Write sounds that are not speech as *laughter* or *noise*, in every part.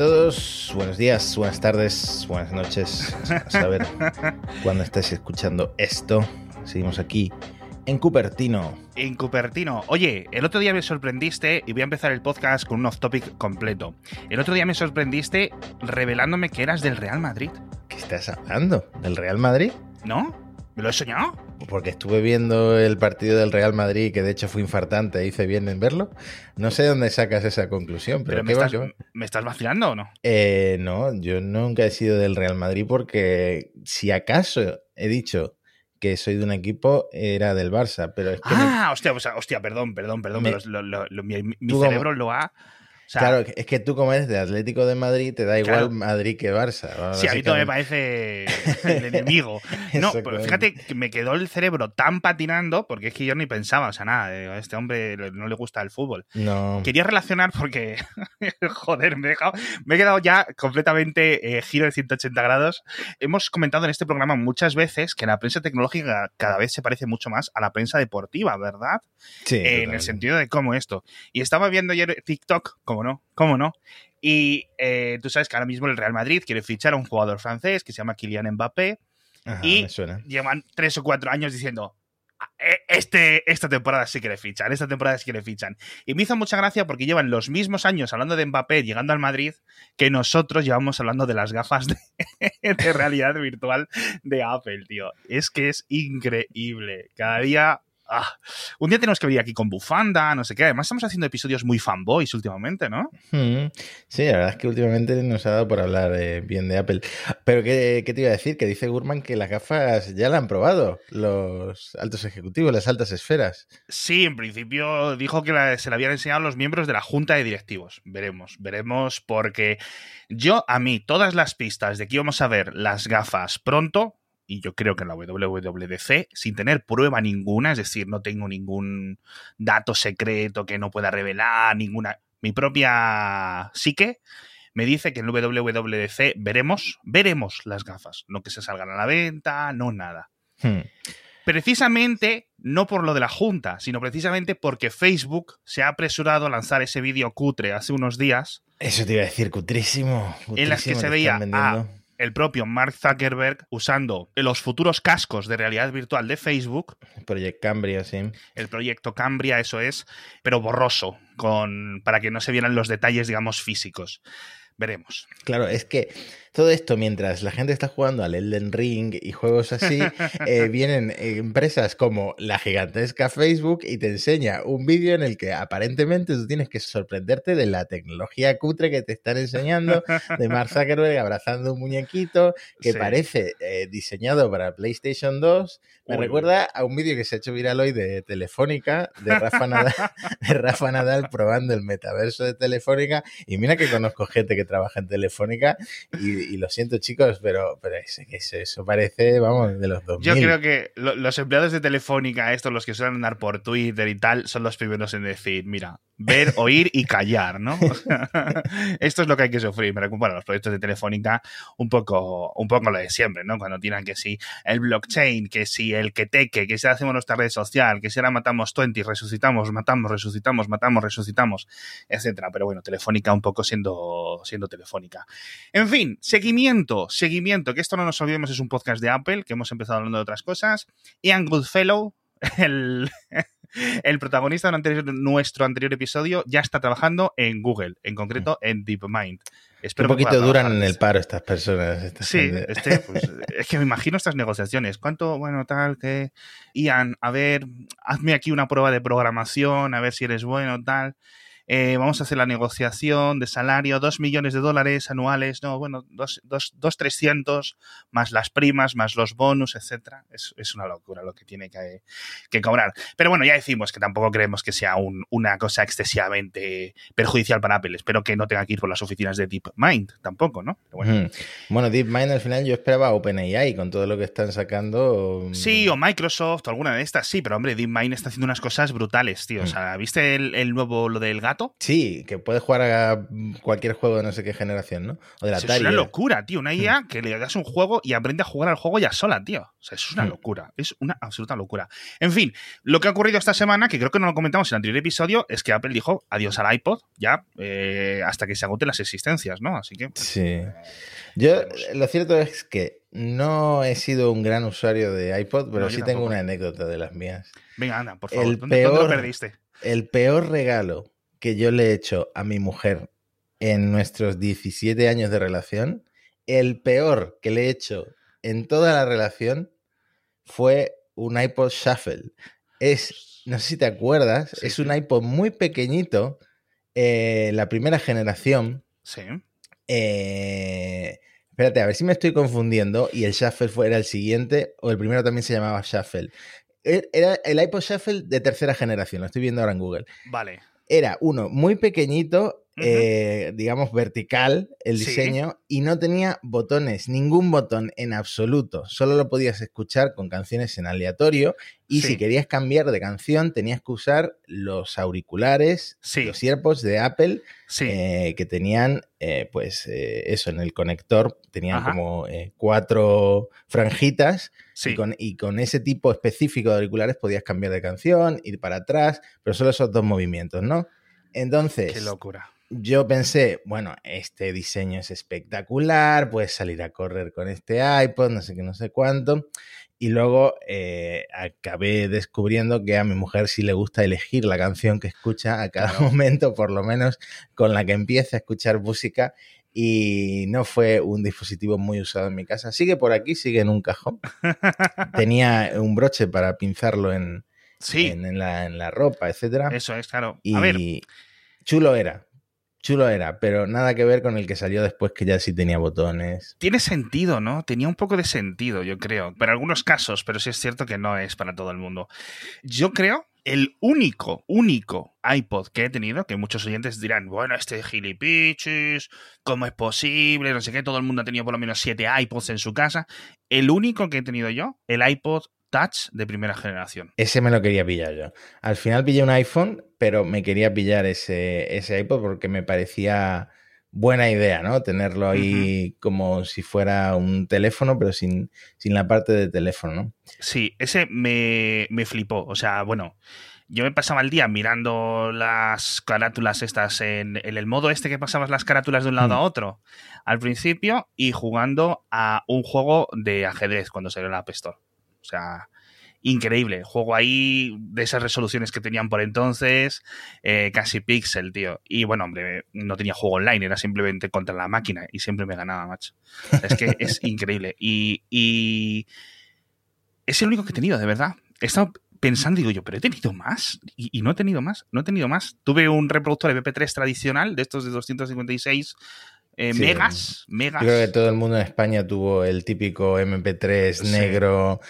todos, buenos días, buenas tardes, buenas noches. A saber *laughs* cuándo estáis escuchando esto. Seguimos aquí en Cupertino. En Cupertino. Oye, el otro día me sorprendiste y voy a empezar el podcast con un off-topic completo. El otro día me sorprendiste revelándome que eras del Real Madrid. ¿Qué estás hablando? ¿Del Real Madrid? ¿No? ¿Me lo he soñado? Porque estuve viendo el partido del Real Madrid, que de hecho fue infartante, hice bien en verlo. No sé dónde sacas esa conclusión, pero, ¿Pero me, ¿qué va, estás? ¿me estás vacilando o no? Eh, no, yo nunca he sido del Real Madrid porque si acaso he dicho que soy de un equipo, era del Barça, pero es que... me- Ah, hostia, o sea, hostia, perdón, perdón, perdón. Me- pero lo- lo- lo- mi mi Tú como- cerebro lo ha. Sea, claro, es que tú como eres de Atlético de Madrid, te da igual Claro. Madrid que Barça. Sí, a mí todo me parece el *laughs* enemigo. No, pero fíjate que me quedó el cerebro tan patinando porque es que yo ni pensaba, o sea, nada, eh, a este hombre no le gusta el fútbol. No, Quería relacionar porque, *laughs* joder, me he, dejado- me he quedado ya completamente eh, giro de 180 grados. Hemos comentado en este programa muchas veces que la prensa tecnológica cada vez se parece mucho más a la prensa deportiva, ¿verdad? sí, en el sentido de cómo esto. Y estaba viendo ayer TikTok, cómo no, cómo no. Y eh, tú sabes que ahora mismo el Real Madrid quiere fichar a un jugador francés que se llama Kylian Mbappé. Ajá, y-. Llevan tres o cuatro años diciendo. "Ah, eh, Este, esta temporada sí que le fichan, esta temporada sí que le fichan. Y me hizo mucha gracia porque llevan los mismos años hablando de Mbappé llegando al Madrid que nosotros llevamos hablando de las gafas de, *laughs* de realidad virtual de Apple, tío. Es que es increíble. Cada día ah, un día tenemos que venir aquí con bufanda, no sé qué. Además, estamos haciendo episodios muy fanboys últimamente, ¿no? Mm, Sí, la verdad es que últimamente nos ha dado por hablar eh, bien de Apple. Pero ¿qué, qué te iba a decir? Que dice Gurman que las gafas ya la han probado los altos ejecutivos, las altas esferas. Sí, en principio dijo que la- se la habían enseñado los miembros de la junta de directivos. Veremos, veremos, porque yo, a mí, todas las pistas de que íbamos a ver las gafas pronto, y yo creo que en la WWDC, sin tener prueba ninguna, es decir, no tengo ningún dato secreto que no pueda revelar, ninguna. Mi propia psique me dice que en WWDC veremos, veremos las gafas, no que se salgan a la venta, no nada Hmm. precisamente no por lo de la Junta, sino precisamente porque Facebook se ha apresurado a lanzar ese vídeo cutre hace unos días, Eso te iba a decir, cutrísimo. En las que se veía. El propio Mark Zuckerberg usando los futuros cascos de realidad virtual de Facebook, Project Cambria, sí. el proyecto Cambria, eso es, pero borroso, con, para que no se vieran los detalles, digamos, físicos. Veremos. Claro, es que todo esto mientras la gente está jugando al Elden Ring y juegos así, *laughs* eh, vienen empresas como la gigantesca Facebook y te enseña un vídeo en el que aparentemente tú tienes que sorprenderte de la tecnología cutre que te están enseñando, de Mark *laughs* Zuckerberg abrazando un muñequito que Sí. parece eh, diseñado para PlayStation 2. Me Uy, recuerda a un vídeo que se ha hecho viral hoy de Telefónica, de Rafa Nadal, *laughs* de Rafa Nadal probando el metaverso de Telefónica. Y mira que conozco gente que trabaja en Telefónica y, y lo siento chicos, pero, pero eso, eso parece, vamos, de los 2000. Yo creo que lo- los empleados de Telefónica, estos, los que suelen andar por Twitter y tal, son los primeros en decir, mira, ver, oír y callar, ¿no? *laughs* Esto es lo que hay que sufrir. Me recuerdo los proyectos de Telefónica un poco, un poco lo de siempre, ¿no? Cuando tiran que si el blockchain, que si el que teque, que si hacemos nuestra red social, que si ahora matamos 20, resucitamos, matamos, resucitamos, matamos, resucitamos, etcétera. Pero bueno, Telefónica un poco siendo, siendo Telefónica. En fin, seguimiento, seguimiento, que esto no nos olvidemos, es un podcast de Apple, que hemos empezado hablando de otras cosas. Ian Goodfellow, *laughs* el, el protagonista de un anterior- nuestro anterior episodio, ya está trabajando en Google, en concreto en DeepMind. Un Espero que poquito duran en el paro estas personas. Sí, este, pues, es que me imagino estas negociaciones. ¿Cuánto, bueno, tal, que... Ian, a ver, hazme aquí una prueba de programación, a ver si eres bueno, tal. Eh, vamos a hacer la negociación de salario, dos millones de dólares anuales, no, bueno, dos, dos, dos trescientos, más las primas, más los bonus, etcétera. Es, es una locura lo que tiene que, que cobrar. Pero bueno, ya decimos que tampoco creemos que sea un- una cosa excesivamente perjudicial para Apple. Espero que no tenga que ir por las oficinas de DeepMind, tampoco, ¿no? Pero bueno. Ujú. Bueno, DeepMind al final yo esperaba OpenAI con todo lo que están sacando. mm, Sí, o Microsoft, o alguna de estas, sí, pero hombre, DeepMind está haciendo unas cosas brutales, tío. O sea, ¿viste el, el nuevo, lo del gato Sí, que puedes jugar a cualquier juego de no sé qué generación, ¿no? O de la Es una locura, tío. Una IA que le das un juego y aprende a jugar al juego ya sola, tío. O sea, es una locura. Es una absoluta locura. En fin, lo que ha ocurrido esta semana, que creo que no lo comentamos en el anterior episodio, es que Apple dijo adiós al iPod ya eh, hasta que se agoten las existencias, ¿no? Así que. Sí. Eh, Yo, lo cierto es que no he sido un gran usuario de iPod, pero sí tengo una anécdota de las mías. Venga, anda, por favor. ¿Dónde, lo perdiste? El peor regalo que yo le he hecho a mi mujer en nuestros 17 años de relación, el peor que le he hecho en toda la relación fue un iPod Shuffle. Es, no sé si te acuerdas, es un iPod muy pequeñito, eh, la primera generación. Sí. Eh, espérate, a ver si me estoy confundiendo y el Shuffle fue, era el siguiente o el primero también se llamaba Shuffle. E, era el iPod Shuffle de tercera generación, lo estoy viendo ahora en Google. Vale. Era uno muy pequeñito, eh, digamos vertical el diseño, y no tenía botones, ningún botón en absoluto. Solo lo podías escuchar con canciones en aleatorio. Y si querías cambiar de canción, tenías que usar los auriculares, los AirPods de Apple, eh, que tenían, eh, pues, eso, en el conector, tenían como cuatro franjitas. Y, con, y con ese tipo específico de auriculares podías cambiar de canción, ir para atrás, pero solo esos dos movimientos, ¿no? Entonces. Qué locura. Yo pensé, bueno, este diseño es espectacular, puedes salir a correr con este iPod, no sé qué, no sé cuánto. Y luego eh, acabé descubriendo que a mi mujer sí le gusta elegir la canción que escucha a cada *laughs* momento, por lo menos con la que empieza a escuchar música. Y no fue un dispositivo muy usado en mi casa. Sigue por aquí, sigue en un cajón. *laughs* Tenía un broche para pinzarlo en, en, la, ropa, etcétera. Eso es, claro. Y chulo era. Chulo era, pero nada que ver con el que salió después que ya sí tenía botones. Tiene sentido, ¿no? Tenía un poco de sentido, yo creo. Pero algunos casos, pero sí es cierto que no es para todo el mundo. Yo creo el único, único iPod que he tenido, que muchos oyentes dirán, bueno, este gilipichis, ¿cómo es posible? No sé qué, todo el mundo ha tenido por lo menos siete iPods en su casa. El único que he tenido yo, el iPod Touch de primera generación. Ese me lo quería pillar yo. Al final pillé un iPhone, pero me quería pillar ese, ese iPod porque me parecía buena idea, ¿no? Tenerlo ahí como si fuera un teléfono, pero sin, sin la parte de teléfono, ¿no? Sí, ese me, me flipó. O sea, bueno, yo me pasaba el día mirando las carátulas estas en, el modo este que pasabas las carátulas de un lado a mm. otro al principio y jugando a un juego de ajedrez cuando salió la App Store. O sea, increíble. Juego ahí de esas resoluciones que tenían por entonces, eh, casi pixel, tío. Y bueno, hombre, no tenía juego online, era simplemente contra la máquina y siempre me ganaba, macho. Es que es *laughs* increíble. Y, y, es el único que he tenido, de verdad. He estado pensando, digo yo, pero he tenido más. Y, no he tenido más, no he tenido más. Tuve un reproductor de MP3 tradicional, de estos de 256 eh, megas, megas. creo que todo el mundo en España tuvo el típico MP3 negro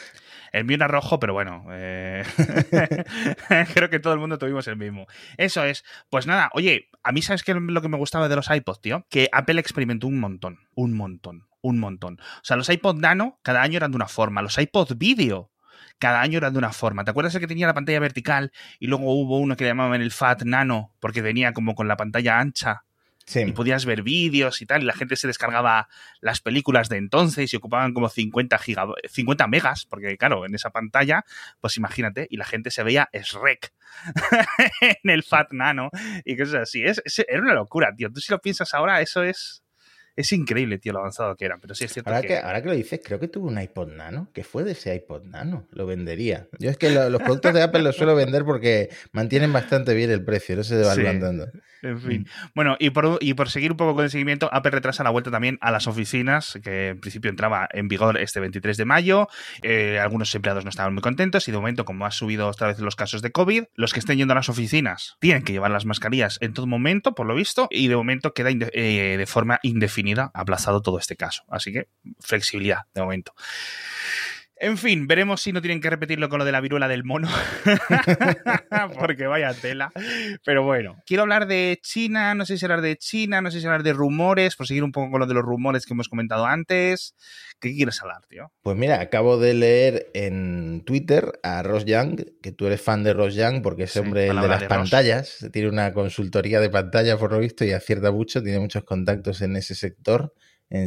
el mío era rojo, pero bueno, eh, *laughs* creo que todo el mundo tuvimos el mismo. Eso es. Pues nada, oye, a mí sabes qué es lo que me gustaba de los iPods, tío? Que Apple experimentó un montón, un montón, un montón. O sea, los iPod Nano cada año eran de una forma, los iPod Video cada año eran de una forma. ¿Te acuerdas el que tenía la pantalla vertical y luego hubo uno que le llamaban el Fat Nano porque venía como con la pantalla ancha? Y podías ver vídeos y tal, y la gente se descargaba las películas de entonces y ocupaban como 50, 50 megas, porque claro, en esa pantalla, pues imagínate, y la gente se veía Shrek *laughs* en el Fat Nano y cosas así. Es, era una locura, tío. Tú si lo piensas ahora, eso es es increíble, tío, lo avanzado que eran, pero sí es cierto ahora que... Ahora que lo dices, creo que tuve un iPod Nano, que fue de ese iPod Nano, lo vendería. Yo es que los productos de Apple los suelo vender porque mantienen bastante bien el precio, no se devalúan tanto. En fin. Bueno, y por, y por seguir un poco con el seguimiento, Apple retrasa la vuelta también a las oficinas, que en principio entraba en vigor este 23 de mayo. Eh, algunos empleados no estaban muy contentos y de momento, como ha subido otra vez los casos de COVID, los que estén yendo a las oficinas tienen que llevar las mascarillas en todo momento, por lo visto, y de momento queda eh, de forma indefinida aplazado todo este caso. Así que flexibilidad de momento. En fin, veremos si no tienen que repetirlo con lo de la viruela del mono. *laughs* Porque vaya tela. Pero bueno, quiero hablar de China, no sé si hablar de China, no sé si hablar de rumores, por seguir un poco con lo de los rumores que hemos comentado antes. ¿Qué quieres hablar, tío? Pues mira, acabo de leer en Twitter a Ross Young, que tú eres fan de Ross Young porque ese hombre el de las pantallas, tiene una consultoría de pantalla por lo visto y acierta mucho, tiene muchos contactos en ese sector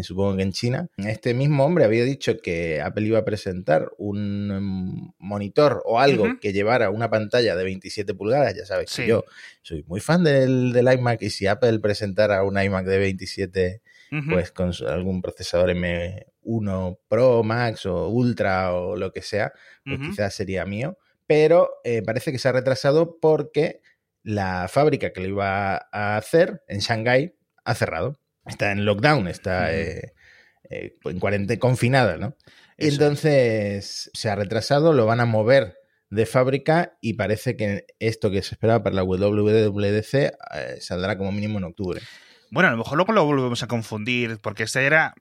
supongo que en China. Este mismo hombre había dicho que Apple iba a presentar un mm, monitor o algo que llevara una pantalla de 27 pulgadas. Ya sabes que yo soy muy fan del, del, iMac y si Apple presentara un iMac de 27, pues con algún procesador M1 Pro, Max o Ultra o lo que sea, pues quizás sería mío. Pero eh, parece que se ha retrasado porque la fábrica que lo iba a hacer en Shanghái ha cerrado está en lockdown, está eh, eh, en cuarentena, confinada, ¿no? Y entonces se ha retrasado, lo van a mover de fábrica y parece que esto que se esperaba para la WWDC eh, saldrá como mínimo en octubre. Bueno, a lo mejor luego lo volvemos a confundir, porque este era,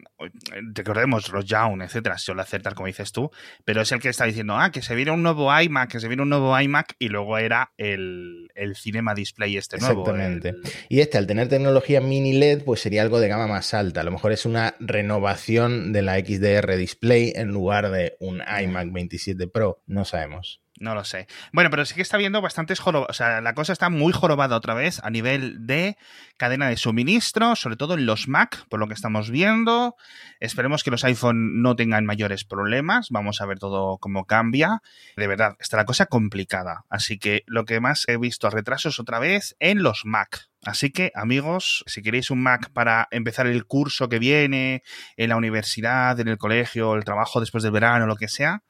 recordemos, los Young, etcétera, si suele acertar como dices tú, pero es el que está diciendo, ah, que se viene un nuevo iMac, que se viene un nuevo iMac, y luego era el, Cinema Display este nuevo. Exactamente. Y este, al tener tecnología mini LED, pues sería algo de gama más alta. A lo mejor es una renovación de la XDR Display en lugar de un iMac 27 Pro, no sabemos. No lo sé. Bueno, pero sí que está viendo bastantes jorobas. O sea, la cosa está muy jorobada otra vez a nivel de cadena de suministro, sobre todo en los Mac, por lo que estamos viendo. Esperemos que los iPhone no tengan mayores problemas. Vamos a ver todo cómo cambia. De verdad, está la cosa complicada. Así que lo que más he visto a retrasos otra vez en los Mac. Así que, amigos, si queréis un Mac para empezar el curso que viene, en la universidad, en el colegio, el trabajo después del verano, lo que sea,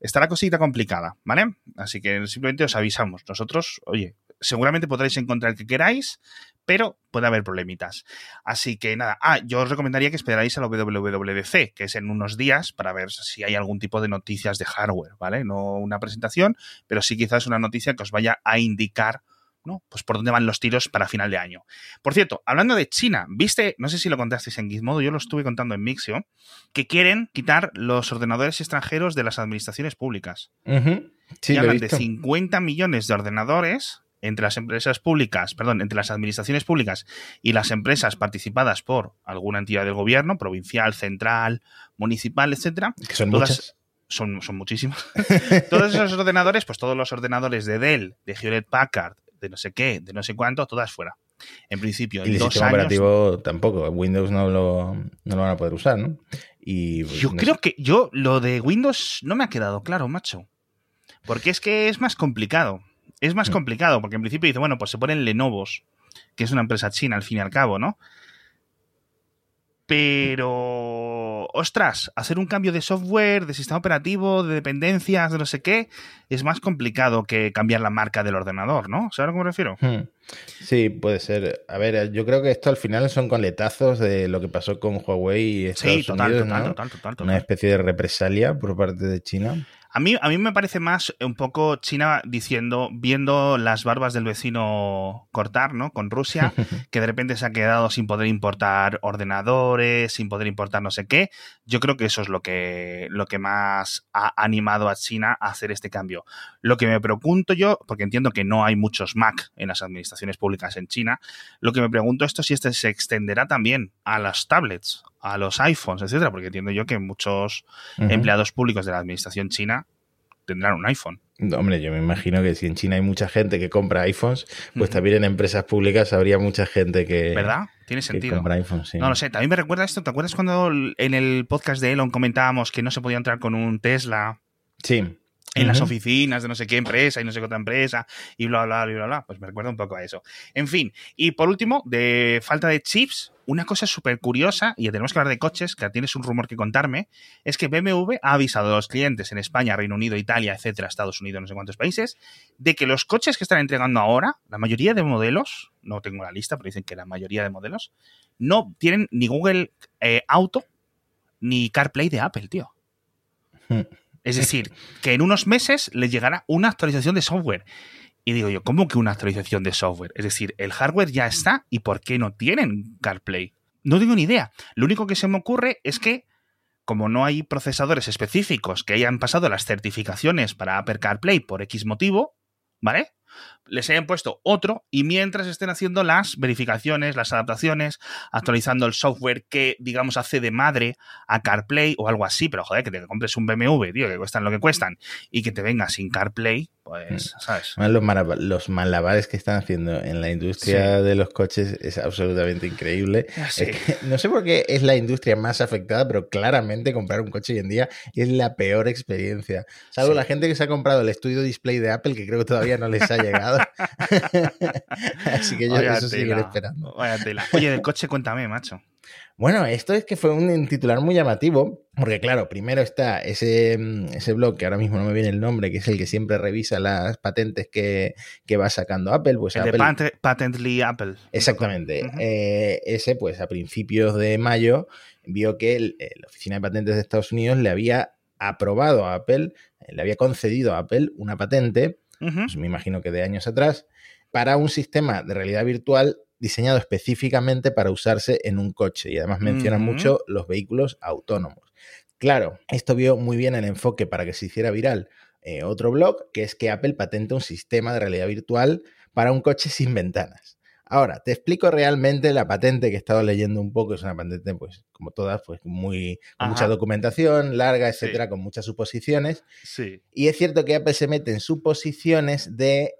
está la cosita complicada, ¿vale? Así que simplemente os avisamos. Nosotros, oye, seguramente podréis encontrar el que queráis, pero puede haber problemitas. Así que nada, ah, yo os recomendaría que esperarais a la WWDC, que es en unos días, para ver si hay algún tipo de noticias de hardware, ¿vale? No una presentación, pero sí quizás una noticia que os vaya a indicar ¿no? Pues por dónde van los tiros para final de año. Por cierto, hablando de China, viste, no sé si lo contasteis en Gizmodo, yo lo estuve contando en Mixio, que quieren quitar los ordenadores extranjeros de las administraciones públicas. sí, hablan de 50 millones de ordenadores entre las empresas públicas, perdón, entre las administraciones públicas y las empresas participadas por alguna entidad del gobierno, provincial, central, municipal, etcétera. Que son muchas. Son, son muchísimos. *laughs* todos esos ordenadores, pues todos los ordenadores de Dell, de Hewlett Packard, de no sé qué, de no sé cuánto, todas fuera. En principio, y el sistema operativo tampoco. Windows no lo, no lo van a poder usar, ¿no? Y, pues, yo creo que yo lo de Windows no me ha quedado claro, macho. Porque es que es más complicado. Es más mm. complicado, porque en principio dice, bueno, pues se ponen Lenovos, que es una empresa china al fin y al cabo, ¿no? Pero, ostras, hacer un cambio de software, de sistema operativo, de dependencias, de no sé qué, es más complicado que cambiar la marca del ordenador, ¿no? ¿Sabes a qué me refiero? Hmm. Sí, puede ser. A ver, yo creo que esto al final son coletazos de lo que pasó con Huawei y Estados sí, total, total, total, total, Una especie de represalia por parte de China. A mí, a mí me parece más un poco China diciendo, viendo las barbas del vecino cortar, ¿no? Con Rusia, *laughs* que de repente se ha quedado sin poder importar ordenadores, sin poder importar no sé qué. Yo creo que eso es lo que, lo que más ha animado a China a hacer este cambio. Lo que me pregunto yo, porque entiendo que no hay muchos Mac en las administraciones públicas en China, lo que me pregunto esto es si este se extenderá también a las tablets, a los iPhones, etcétera, porque entiendo yo que muchos empleados públicos de la administración china tendrán un iPhone. Hombre, yo me imagino que si en China hay mucha gente que compra iPhones, pues también en empresas públicas habría mucha gente que. ¿Verdad? Tiene sentido. compra iPhones, sí. No lo sé. También me recuerda esto. ¿Te acuerdas cuando en el podcast de Elon comentábamos que no se podía entrar con un Tesla? Sí en las oficinas de no sé qué empresa y no sé qué otra empresa y bla, bla, bla, bla, bla. Pues me recuerda un poco a eso. En fin, y por último, de falta de chips, una cosa súper curiosa, y ya tenemos que hablar de coches, que tienes un rumor que contarme, es que BMW ha avisado a los clientes en España, Reino Unido, Italia, etcétera, Estados Unidos, no sé cuántos países, de que los coches que están entregando ahora, la mayoría de modelos, no tengo la lista, pero dicen que la mayoría de modelos, no tienen ni Google eh, Auto ni CarPlay de Apple, tío. Hmm. Es decir, que en unos meses le llegará una actualización de software. Y digo yo, ¿cómo que una actualización de software? Es decir, el hardware ya está y ¿por qué no tienen CarPlay? No tengo ni idea. Lo único que se me ocurre es que como no hay procesadores específicos que hayan pasado las certificaciones para Apple CarPlay por X motivo, ¿vale? Les hayan puesto otro y mientras estén haciendo las verificaciones, las adaptaciones, actualizando el software que, digamos, hace de madre a CarPlay o algo así, pero joder, que te compres un BMW, tío, que cuestan lo que cuestan y que te venga sin CarPlay, pues, mm. ¿sabes? Los, malabares que están haciendo en la industria de los coches es absolutamente increíble. No sé por qué es la industria más afectada, pero claramente comprar un coche hoy en día es la peor experiencia. Salvo la gente que se ha comprado el estudio display de Apple, que creo que todavía no les ha *laughs* llegado. *laughs* Así que yo eso seguiré esperando. Oye, del coche cuéntame, macho. Bueno, esto es que fue un titular muy llamativo, porque claro, primero está ese, ese blog que ahora mismo no me viene el nombre, que es el que siempre revisa las patentes que, va sacando Apple. Pues el de Patently Apple. Exactamente. Eh, ese, pues a principios de mayo, vio que la Oficina de Patentes de Estados Unidos le había aprobado a Apple, le había concedido a Apple una patente pues me imagino que de años atrás, para un sistema de realidad virtual diseñado específicamente para usarse en un coche. Y además menciona mucho los vehículos autónomos. Claro, esto vio muy bien el enfoque para que se hiciera viral eh, otro blog, que es que Apple patenta un sistema de realidad virtual para un coche sin ventanas. Ahora, te explico realmente la patente que he estado leyendo un poco. Es una patente, pues, como todas, pues, muy, con mucha documentación, larga, etcétera, con muchas suposiciones. Sí. Y es cierto que Apple se mete en suposiciones de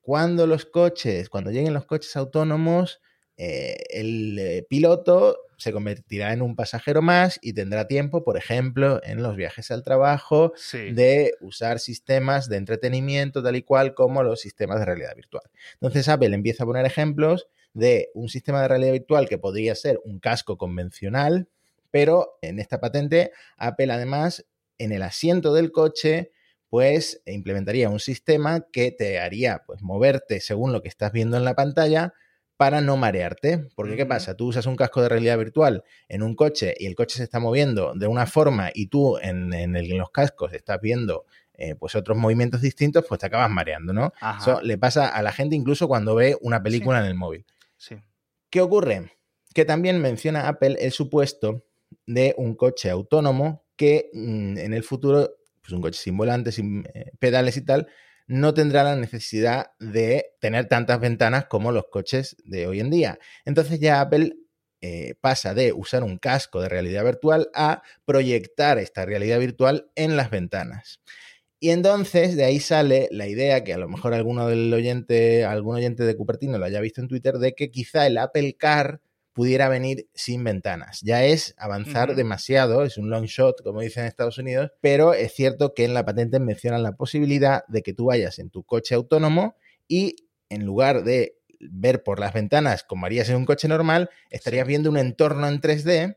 cuando los coches, cuando lleguen los coches autónomos, eh, el eh, piloto se convertirá en un pasajero más y tendrá tiempo, por ejemplo, en los viajes al trabajo, de usar sistemas de entretenimiento tal y cual como los sistemas de realidad virtual. Entonces Apple empieza a poner ejemplos de un sistema de realidad virtual que podría ser un casco convencional, pero en esta patente Apple además en el asiento del coche pues implementaría un sistema que te haría pues moverte según lo que estás viendo en la pantalla para no marearte. Porque, ¿qué pasa? Tú usas un casco de realidad virtual en un coche y el coche se está moviendo de una forma y tú en, los cascos estás viendo eh, pues otros movimientos distintos, pues te acabas mareando, ¿no? Eso le pasa a la gente incluso cuando ve una película en el móvil. Sí. ¿Qué ocurre? Que también menciona Apple el supuesto de un coche autónomo que mm, en el futuro, pues un coche sin volante, sin eh, pedales y tal, no tendrá la necesidad de tener tantas ventanas como los coches de hoy en día. Entonces ya Apple eh, pasa de usar un casco de realidad virtual a proyectar esta realidad virtual en las ventanas. Y entonces de ahí sale la idea que a lo mejor alguno del oyente, algún oyente de Cupertino lo haya visto en Twitter, de que quizá el Apple Car pudiera venir sin ventanas. Ya es avanzar demasiado, es un long shot, como dicen en Estados Unidos, pero es cierto que en la patente mencionan la posibilidad de que tú vayas en tu coche autónomo y en lugar de ver por las ventanas como harías en un coche normal, estarías viendo un entorno en 3D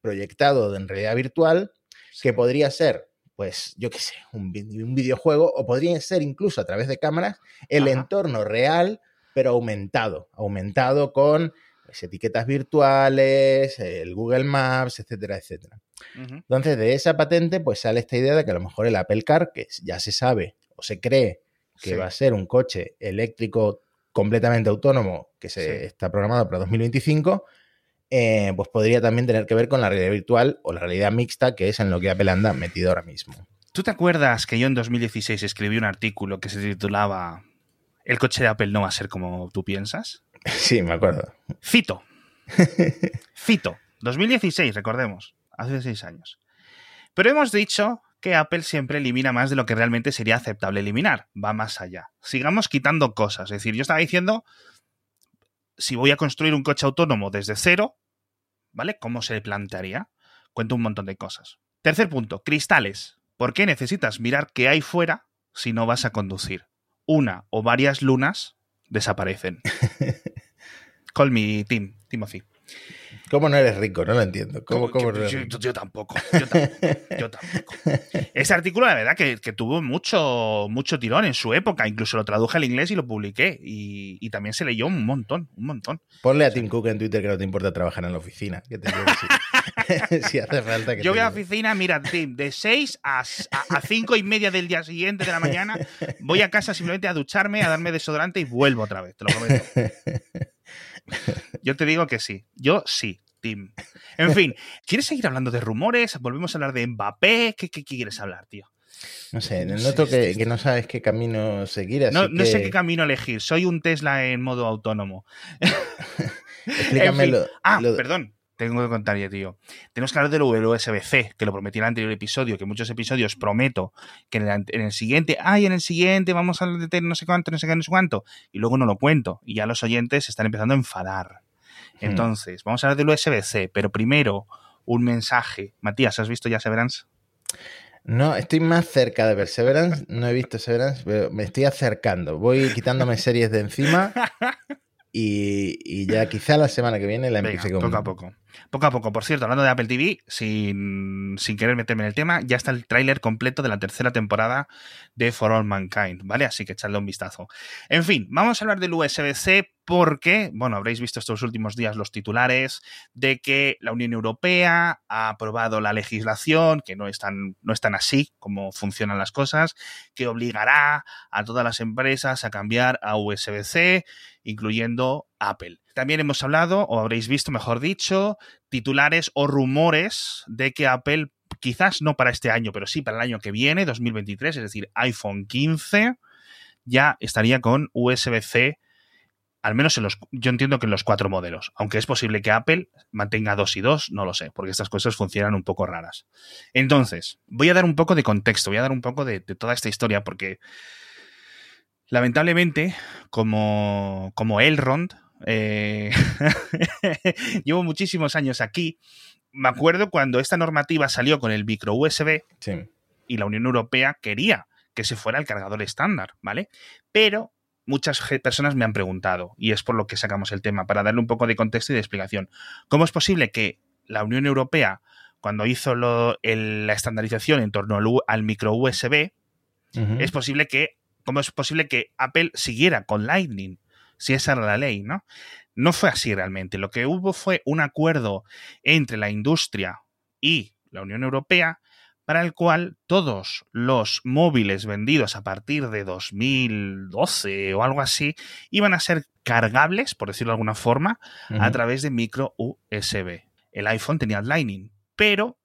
proyectado en realidad virtual que podría ser pues yo qué sé, un, videojuego o podría ser incluso a través de cámaras el entorno real, pero aumentado, aumentado con pues, etiquetas virtuales, el Google Maps, etcétera, etcétera. Entonces, de esa patente, pues sale esta idea de que a lo mejor el Apple Car, que ya se sabe o se cree que va a ser un coche eléctrico completamente autónomo que se está programado para 2025, eh, pues podría también tener que ver con la realidad virtual o la realidad mixta, que es en lo que Apple anda metido ahora mismo. ¿Tú te acuerdas que yo en 2016 escribí un artículo que se titulaba El coche de Apple no va a ser como tú piensas? *laughs* Sí, me acuerdo. Fito. Fito. 2016, recordemos. Hace seis años. Pero hemos dicho que Apple siempre elimina más de lo que realmente sería aceptable eliminar. Va más allá. Sigamos quitando cosas. Es decir, yo estaba diciendo, si voy a construir un coche autónomo desde cero, ¿vale? ¿Cómo se plantearía? Cuento un montón de cosas. Tercer punto, cristales. ¿Por qué necesitas mirar qué hay fuera si no vas a conducir? Una o varias lunas desaparecen. *laughs* Call me Tim, Timothy. ¿Cómo no eres rico? No lo entiendo. ¿Cómo, yo, tampoco, yo, tampoco. *laughs* Ese artículo, la verdad, que, tuvo mucho, mucho tirón en su época. Incluso lo traduje al inglés y lo publiqué. Y, también se leyó un montón, un montón. Ponle a Tim Cook en Twitter que no te importa trabajar en la oficina. *laughs* *laughs* si hace falta Yo voy a la oficina, mira, Tim, de 6 a, a 5 y media del día siguiente de la mañana, voy a casa simplemente a ducharme, a darme desodorante y vuelvo otra vez, te lo prometo. *laughs* Yo te digo que sí. Yo sí. team. En fin, ¿quieres seguir hablando de rumores? ¿Volvemos a hablar de Mbappé? ¿Qué, qué quieres hablar, tío? No sé, noto que, que, no sabes qué camino seguir. Así no, no que... sé qué camino elegir. Soy un Tesla en modo autónomo. *laughs* *laughs* Explícame En fin. lo, Ah, lo- perdón. Tengo que contar ya, tío. Tenemos que hablar del USB-C, que lo prometí en el anterior episodio, que muchos episodios prometo que en el, ante- en el siguiente, ay, en el siguiente vamos a hablar de no sé cuánto, no sé qué, no sé cuánto, y luego no lo cuento, y ya los oyentes se están empezando a enfadar. Hmm. Entonces, vamos a hablar del USB-C, pero primero un mensaje. Matías, ¿has visto ya Severance? No, estoy más cerca de Perseverance. No he visto Severance, pero me estoy acercando. Voy quitándome *laughs* series de encima *laughs* y, y ya quizá la semana que viene la Venga, empiece con. poco a poco. Poco a poco. Por cierto, hablando de Apple TV, sin, sin querer meterme en el tema, ya está el tráiler completo de la tercera temporada de For All Mankind, ¿vale? Así que echadle un vistazo. En fin, vamos a hablar del USB-C porque, bueno, habréis visto estos últimos días los titulares de que la Unión Europea ha aprobado la legislación, que no es no es tan así como funcionan las cosas, que obligará a todas las empresas a cambiar a USB-C, incluyendo Apple. También hemos hablado, o habréis visto, mejor dicho, titulares o rumores de que Apple, quizás no para este año, pero sí para el año que viene, 2023, es decir, iPhone 15, ya estaría con USB-C, al menos en los, yo entiendo que en los cuatro modelos, aunque es posible que Apple mantenga dos y dos, no lo sé, porque estas cosas funcionan un poco raras. Entonces, voy a dar un poco de contexto, voy a dar un poco de, toda esta historia, porque lamentablemente, como, como Elrond, eh, *laughs* llevo muchísimos años aquí. Me acuerdo cuando esta normativa salió con el micro USB Sí. y la Unión Europea quería que se fuera el cargador estándar, ¿vale? Pero muchas personas me han preguntado, y es por lo que sacamos el tema, para darle un poco de contexto y de explicación. ¿Cómo es posible que la Unión Europea, cuando hizo lo- el- la estandarización en torno al, micro USB, es posible que, ¿cómo es posible que Apple siguiera con Lightning? Si esa era la ley, ¿no? No fue así realmente. Lo que hubo fue un acuerdo entre la industria y la Unión Europea para el cual todos los móviles vendidos a partir de 2012 o algo así iban a ser cargables, por decirlo de alguna forma, a través de micro USB. El iPhone tenía Lightning, pero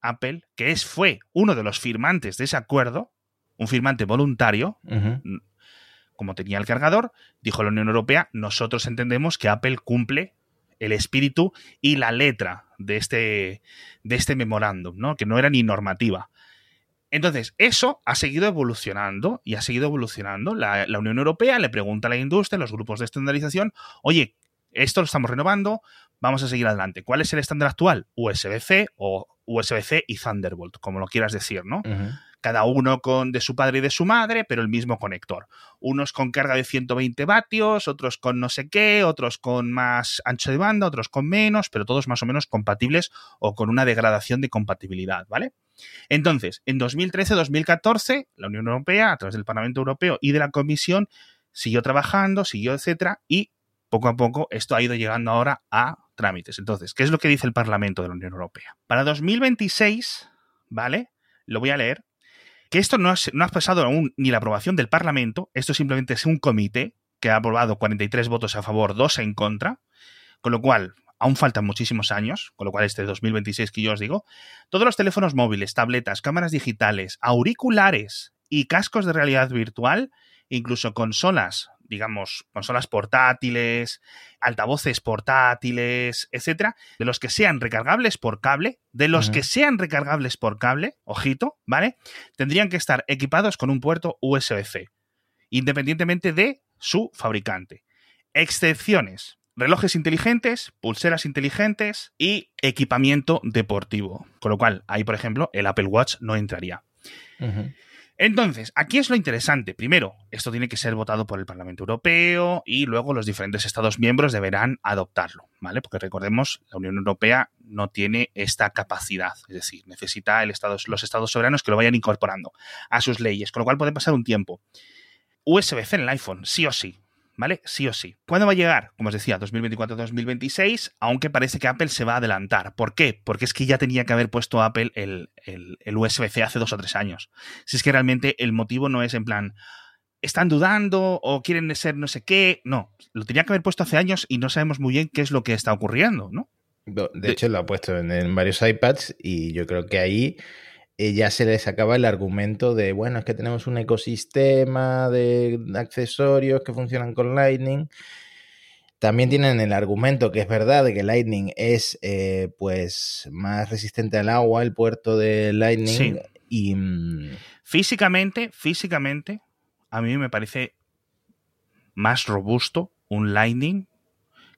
Apple, que es, fue uno de los firmantes de ese acuerdo, un firmante voluntario, Ujú. Como tenía el cargador, dijo la Unión Europea, nosotros entendemos que Apple cumple el espíritu y la letra de este, de este memorándum, ¿no? que no era ni normativa. Entonces, eso ha seguido evolucionando y ha seguido evolucionando. La, Unión Europea le pregunta a la industria, a los grupos de estandarización, oye, esto lo estamos renovando, vamos a seguir adelante. ¿Cuál es el estándar actual? USB-C o USB-C y Thunderbolt, como lo quieras decir, ¿no? Cada uno con de su padre y de su madre, pero el mismo conector. Unos con carga de 120 vatios, otros con no sé qué, otros con más ancho de banda, otros con menos, pero todos más o menos compatibles o con una degradación de compatibilidad, ¿vale? Entonces, en 2013-2014, la Unión Europea, a través del Parlamento Europeo y de la Comisión, siguió trabajando, siguió, etcétera, y poco a poco esto ha ido llegando ahora a trámites. Entonces, ¿qué es lo que dice el Parlamento de la Unión Europea? Para 2026, ¿vale? Lo voy a leer que esto no, no ha pasado aún ni la aprobación del Parlamento, esto simplemente es un comité que ha aprobado 43 votos a favor, 2 en contra, con lo cual aún faltan muchísimos años, con lo cual este 2026 que yo os digo, todos los teléfonos móviles, tabletas, cámaras digitales, auriculares y cascos de realidad virtual, incluso consolas, digamos, consolas portátiles, altavoces portátiles, etcétera, de los que sean recargables por cable, de los que sean recargables por cable, ojito, ¿vale? Tendrían que estar equipados con un puerto USB-C, independientemente de su fabricante. Excepciones. Relojes inteligentes, pulseras inteligentes y equipamiento deportivo. Con lo cual, ahí, por ejemplo, el Apple Watch no entraría. Ujú. Entonces, aquí es lo interesante. Primero, esto tiene que ser votado por el Parlamento Europeo y luego los diferentes Estados miembros deberán adoptarlo, ¿vale? Porque recordemos, la Unión Europea no tiene esta capacidad, es decir, necesita los Estados soberanos que lo vayan incorporando a sus leyes, con lo cual puede pasar un tiempo. USB-C en el iPhone, sí o sí, ¿vale? Sí o sí. ¿Cuándo va a llegar? Como os decía, 2024-2026, aunque parece que Apple se va a adelantar. ¿Por qué? Porque es que ya tenía que haber puesto Apple el, el- el USB-C hace dos o tres años. Si es que realmente el motivo no es en plan, están dudando o quieren ser no sé qué. No, lo tenía que haber puesto hace años y no sabemos muy bien qué es lo que está ocurriendo, ¿no? De hecho, lo ha puesto en, varios iPads y yo creo que ahí eh, ya se les acaba el argumento de, bueno, es que tenemos un ecosistema de accesorios que funcionan con Lightning. También tienen el argumento que es verdad de que Lightning es eh, pues más resistente al agua, el puerto de Lightning. Y, mm, físicamente, físicamente, a mí me parece más robusto un Lightning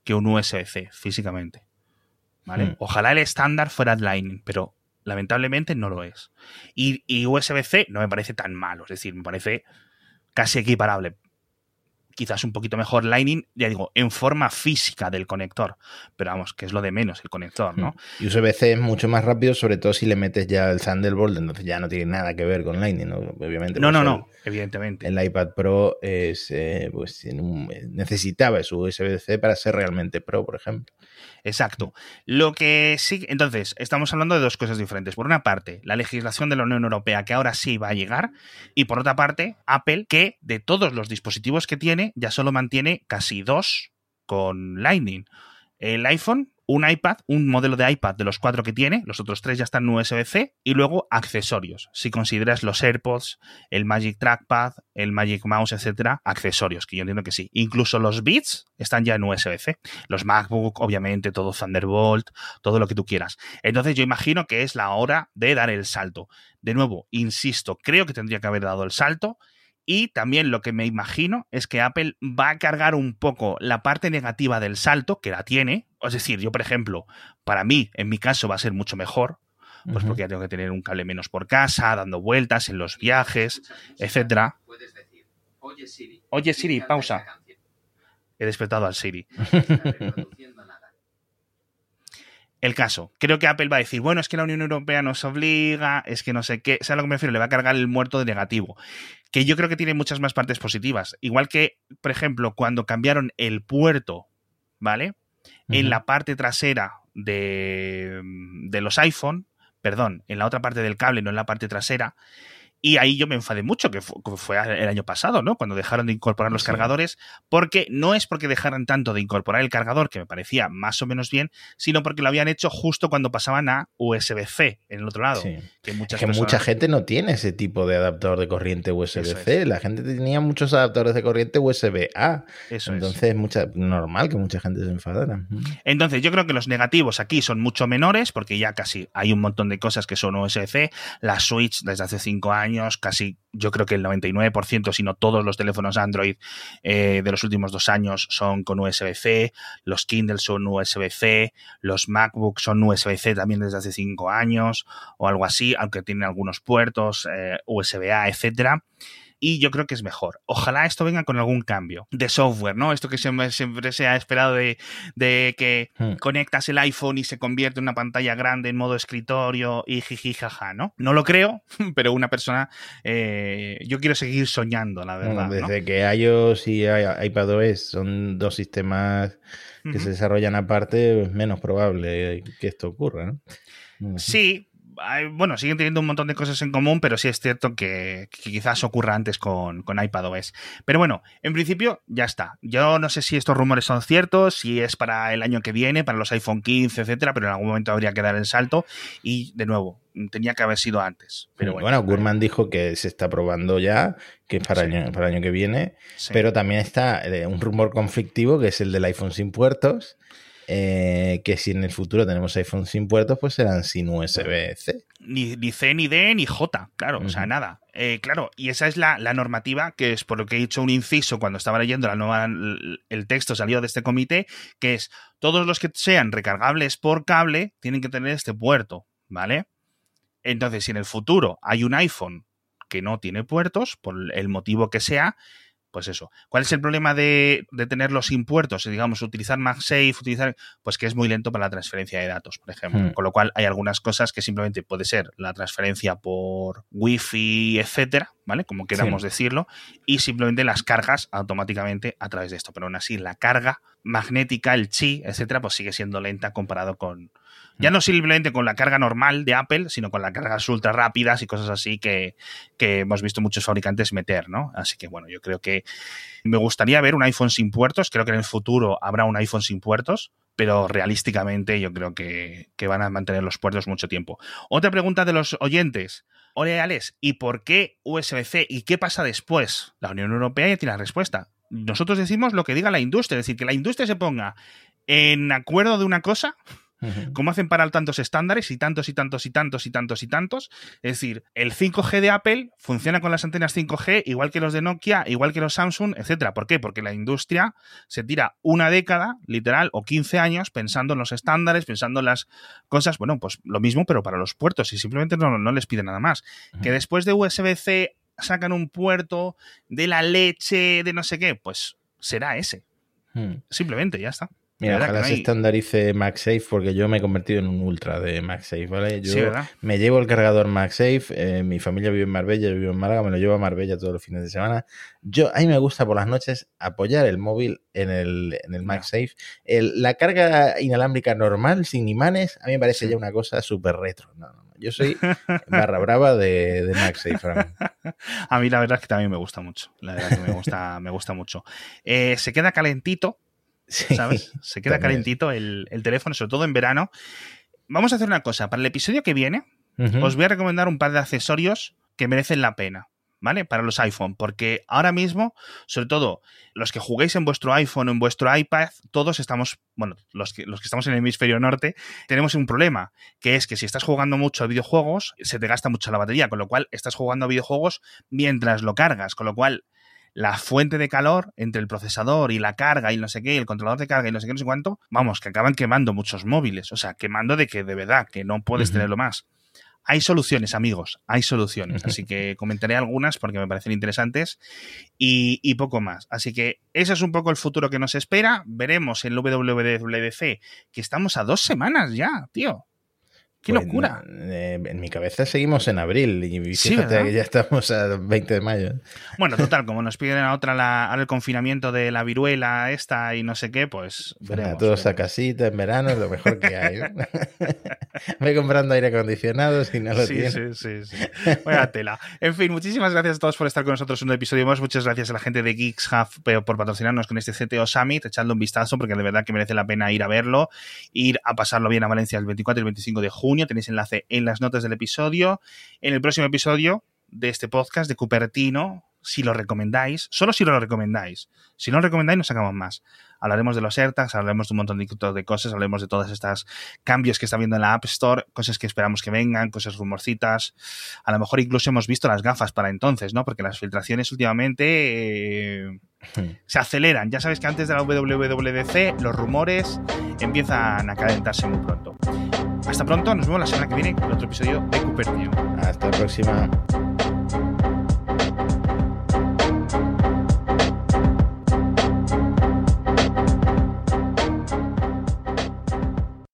que un USB-C, físicamente. Hmm. Ojalá el estándar fuera Lightning, pero lamentablemente no lo es. Y, y USB-C no me parece tan malo, es decir, me parece casi equiparable quizás un poquito mejor Lightning, ya digo, en forma física del conector. Pero vamos, que es lo de menos el conector, ¿no? Y USB-C es mucho más rápido, sobre todo si le metes ya el Thunderbolt, entonces ya no tiene nada que ver con Lightning, ¿no? Obviamente. No, no, no, evidentemente. El iPad Pro es, eh, pues, necesitaba su USB-C para ser realmente Pro, por ejemplo. Exacto. Lo que sí, entonces, estamos hablando de dos cosas diferentes. Por una parte, la legislación de la Unión Europea, que ahora sí va a llegar, y por otra parte, Apple, que de todos los dispositivos que tiene, ya solo mantiene casi dos con Lightning. El iPhone un iPad, un modelo de iPad de los cuatro que tiene, los otros tres ya están en USB-C, y luego accesorios. Si consideras los AirPods, el Magic Trackpad, el Magic Mouse, etcétera, accesorios, que yo entiendo que sí. Incluso los Beats están ya en USB-C. Los MacBook, obviamente, todo Thunderbolt, todo lo que tú quieras. Entonces yo imagino que es la hora de dar el salto. De nuevo, insisto, creo que tendría que haber dado el salto y también lo que me imagino es que Apple va a cargar un poco la parte negativa del salto, que la tiene. Es decir, yo, por ejemplo, para mí, en mi caso, va a ser mucho mejor, pues porque ya tengo que tener un cable menos por casa, dando vueltas en los viajes, etcétera. Oye Siri, pausa. He despertado al Siri. *laughs* *laughs* El caso, creo que Apple va a decir, bueno, es que la Unión Europea nos obliga, es que no sé qué, ¿sabes a lo que me refiero? Le va a cargar el muerto de negativo que yo creo que tiene muchas más partes positivas. Igual que, por ejemplo, cuando cambiaron el puerto, ¿vale? En la parte trasera de, de los iPhone, perdón, en la otra parte del cable, no en la parte trasera, y ahí yo me enfadé mucho, que fue, el año pasado, ¿no? Cuando dejaron de incorporar los cargadores, porque no es porque dejaran tanto de incorporar el cargador, que me parecía más o menos bien, sino porque lo habían hecho justo cuando pasaban a USB-C en el otro lado. Que, mucha gente no tiene ese tipo de adaptador de corriente USB-C. La gente tenía muchos adaptadores de corriente USB-A. Entonces es mucha, normal que mucha gente se enfadara. Entonces yo creo que los negativos aquí son mucho menores, porque ya casi hay un montón de cosas que son USB-C. La Switch desde hace cinco años casi yo creo que el 99%, si no todos los teléfonos Android eh, de los últimos dos años son con USB-C, los Kindle son USB-C, los MacBooks son USB-C también desde hace cinco años o algo así, aunque tienen algunos puertos eh, USB-A, etcétera y yo creo que es mejor. Ojalá esto venga con algún cambio de software, ¿no? Esto que siempre, se ha esperado de, que hmm. conectas el iPhone y se convierte en una pantalla grande en modo escritorio y jiji jaja, ¿no? No lo creo, *laughs* pero una persona, eh, yo quiero seguir soñando, la verdad. desde que iOS y iPadOS son dos sistemas que se desarrollan aparte, es menos probable que esto ocurra, ¿no? Sí, bueno, siguen teniendo un montón de cosas en común, pero sí es cierto que, quizás ocurra antes con, con iPadOS. Pero bueno, en principio ya está. Yo no sé si estos rumores son ciertos, si es para el año que viene, para los iPhone 15, etcétera, pero en algún momento habría que dar el salto. Y de nuevo, tenía que haber sido antes. Pero bueno, Gurman dijo que se está probando ya, que es para, el, año, para el año que viene, pero también está eh, un rumor conflictivo que es el del iPhone sin puertos eh, que si en el futuro tenemos iPhone sin puertos, pues serán sin USB-C. Ni, C, ni D, ni J, claro, o sea, nada. Eh, claro, y esa es la, normativa, que es por lo que he hecho un inciso cuando estaba leyendo la nueva, el texto salido de este comité, que es todos los que sean recargables por cable tienen que tener este puerto, ¿vale? Entonces, si en el futuro hay un iPhone que no tiene puertos, por el motivo que sea, pues eso. ¿Cuál es el problema de, tener los impuertos? Digamos, utilizar MagSafe, utilizar, pues que es muy lento para la transferencia de datos, por ejemplo. Hmm. Con lo cual hay algunas cosas que simplemente puede ser la transferencia por Wi-Fi, etcétera, ¿vale? Como queramos decirlo, y simplemente las cargas automáticamente a través de esto. Pero aún así, la carga magnética, el chi, etcétera, pues sigue siendo lenta comparado con, ya no simplemente con la carga normal de Apple, sino con las cargas ultra rápidas y cosas así que, hemos visto muchos fabricantes meter, ¿no? Así que bueno, yo creo que me gustaría ver un iPhone sin puertos. Creo que en el futuro habrá un iPhone sin puertos. pero realísticamente yo creo que, que van a mantener los puertos mucho tiempo. Otra pregunta de los oyentes. Hola, Alex, ¿y por qué USB-C? ¿Y qué pasa después? La Unión Europea ya tiene la respuesta. Nosotros decimos lo que diga la industria, es decir, que la industria se ponga en acuerdo de una cosa ¿Cómo hacen para tantos estándares y tantos y tantos y tantos y tantos y tantos? Es decir, el 5G de Apple funciona con las antenas 5G igual que los de Nokia, igual que los Samsung, etcétera. ¿Por qué? Porque la industria se tira una década, literal, o 15 años pensando en los estándares, pensando en las cosas, bueno, pues lo mismo, pero para los puertos y simplemente no, no les pide nada más. Que después de USB-C sacan un puerto de la leche, de no sé qué, pues será ese. Simplemente, ya está. Mira, ojalá se estandarice MagSafe porque yo me he convertido en un ultra de MagSafe, ¿vale? Yo me llevo el cargador MagSafe, eh, mi familia vive en Marbella, yo vivo en Málaga, me lo llevo a Marbella todos los fines de semana. Yo, a mí me gusta por las noches apoyar el móvil en el, en el MagSafe. la carga inalámbrica normal, sin imanes, a mí me parece ya una cosa súper retro. No, no, yo soy *laughs* barra brava de, de MagSafe. *laughs* a mí la verdad es que también me gusta mucho. La verdad que me gusta, me gusta mucho. Eh, se queda calentito, ¿sabes? Se queda calentito el, teléfono, sobre todo en verano. Vamos a hacer una cosa. Para el episodio que viene, os voy a recomendar un par de accesorios que merecen la pena. ¿Vale? Para los iPhone, porque ahora mismo, sobre todo los que juguéis en vuestro iPhone o en vuestro iPad, todos estamos, bueno, los que, los que estamos en el hemisferio norte, tenemos un problema, que es que si estás jugando mucho a videojuegos, se te gasta mucho la batería, con lo cual estás jugando a videojuegos mientras lo cargas, con lo cual la fuente de calor entre el procesador y la carga y no sé qué, el controlador de carga y no sé qué, no sé cuánto, vamos, que acaban quemando muchos móviles. O sea, quemando de que de verdad, que no puedes tenerlo más. Hay soluciones, amigos, hay soluciones. Así que comentaré algunas porque me parecen interesantes y, y, poco más. Así que ese es un poco el futuro que nos espera. Veremos en el WWDC que estamos a dos semanas ya, tío. ¡Qué pues, locura! Eh, en mi cabeza seguimos en abril y fíjate que ya estamos a 20 de mayo. Bueno, *laughs* total, como nos piden a otra la, el confinamiento de la viruela esta y no sé qué, pues veremos. todos a casita en verano es lo mejor que hay. *laughs* Voy comprando aire acondicionado si no lo sí, Sí, sí, sí. Tela. En fin, muchísimas gracias a todos por estar con nosotros en un episodio más. Muchas gracias a la gente de Geeks Hub por patrocinarnos con este CTO Summit, echando un vistazo porque de verdad que merece la pena ir a verlo, ir a pasarlo bien a Valencia el 24 y el 25 de junio Tenéis enlace en las notas del episodio. En el próximo episodio de este podcast de Cupertino, si lo recomendáis, solo si lo recomendáis. Si no lo recomendáis, no sacamos más. Hablaremos de los AirTags, hablaremos de un montón de, cosas, hablaremos de todos estos cambios que está viendo en la App Store, cosas que esperamos que vengan, cosas rumorcitas. A lo mejor incluso hemos visto las gafas para entonces, ¿no? Porque las filtraciones últimamente eh, se aceleran. Ya sabéis que antes de la WWDC los rumores empiezan a calentarse muy pronto. Hasta pronto, nos vemos la semana que viene con otro episodio de Cooper Hasta la próxima.